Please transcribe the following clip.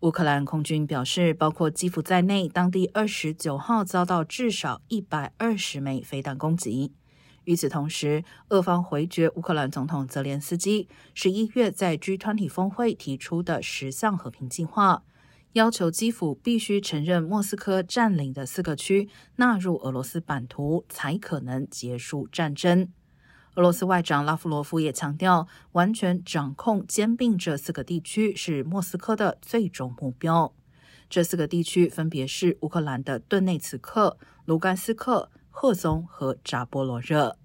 乌克兰空军表示，包括基辅在内，当地二十九号遭到至少一百二十枚飞弹攻击。与此同时，俄方回绝乌克兰总统泽连斯基十一月在 G20 峰会提出的十项和平计划，要求基辅必须承认莫斯科占领的四个区纳入俄罗斯版图，才可能结束战争。俄罗斯外长拉夫罗夫也强调，完全掌控兼并这四个地区是莫斯科的最终目标。这四个地区分别是乌克兰的顿内茨克、卢甘斯克、赫松和扎波罗热。